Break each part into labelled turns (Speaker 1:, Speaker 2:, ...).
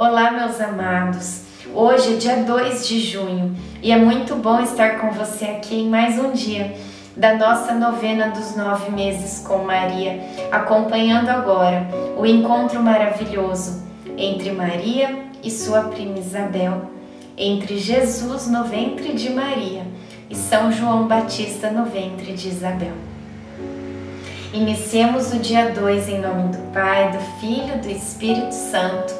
Speaker 1: Olá, meus amados. Hoje é dia 2 de junho e é muito bom estar com você aqui em mais um dia da nossa novena dos nove meses com Maria, acompanhando agora o encontro maravilhoso entre Maria e sua prima Isabel, entre Jesus no ventre de Maria e São João Batista no ventre de Isabel. Iniciemos o dia 2 em nome do Pai, do Filho e do Espírito Santo.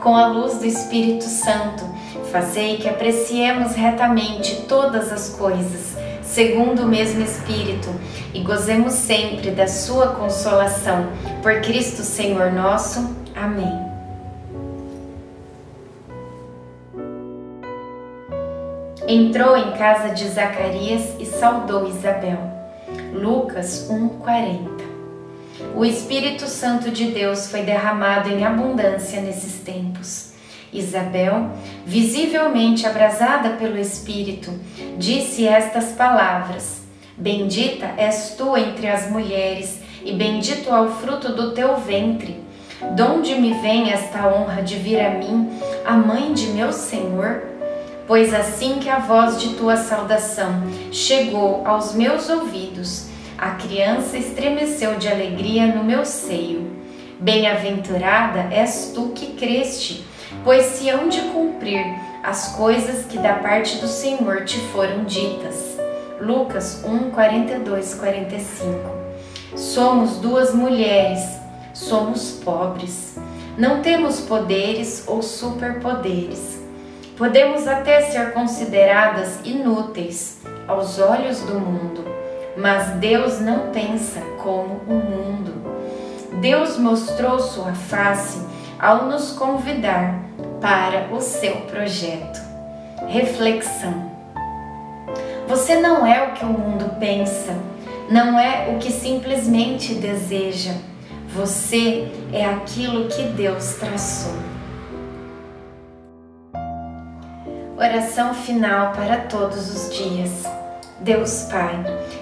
Speaker 1: com a luz do Espírito Santo, fazei que apreciemos retamente todas as coisas, segundo o mesmo Espírito, e gozemos sempre da sua consolação. Por Cristo Senhor nosso. Amém. Entrou em casa de Zacarias e saudou Isabel. Lucas 1:40. O Espírito Santo de Deus foi derramado em abundância nesses tempos. Isabel, visivelmente abrasada pelo Espírito, disse estas palavras: Bendita és tu entre as mulheres, e bendito é o fruto do teu ventre. Donde me vem esta honra de vir a mim, a mãe de meu Senhor? Pois assim que a voz de tua saudação chegou aos meus ouvidos, a criança estremeceu de alegria no meu seio. Bem-aventurada és tu que creste, pois se hão de cumprir as coisas que da parte do Senhor te foram ditas. Lucas 1, 42, 45. Somos duas mulheres, somos pobres, não temos poderes ou superpoderes Podemos até ser consideradas inúteis aos olhos do mundo, mas Deus não pensa como o mundo. Deus mostrou sua face ao nos convidar para o seu projeto. Reflexão: Você não é o que o mundo pensa, não é o que simplesmente deseja. Você é aquilo que Deus traçou. Oração final para todos os dias. Deus Pai,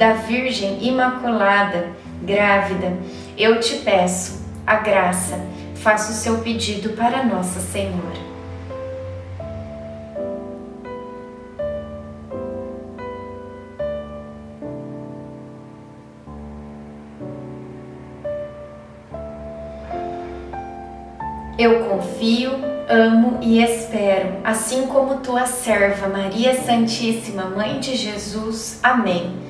Speaker 1: da Virgem Imaculada grávida, eu te peço a graça, faça o seu pedido para Nossa Senhora. Eu confio, amo e espero, assim como tua serva Maria Santíssima, Mãe de Jesus. Amém.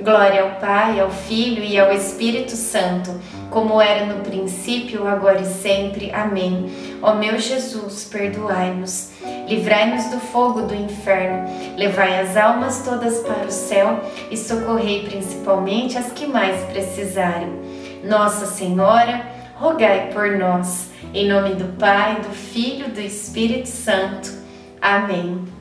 Speaker 1: Glória ao Pai, ao Filho e ao Espírito Santo, como era no princípio, agora e sempre. Amém. Ó meu Jesus, perdoai-nos, livrai-nos do fogo do inferno, levai as almas todas para o céu e socorrei principalmente as que mais precisarem. Nossa Senhora, rogai por nós. Em nome do Pai, do Filho e do Espírito Santo. Amém.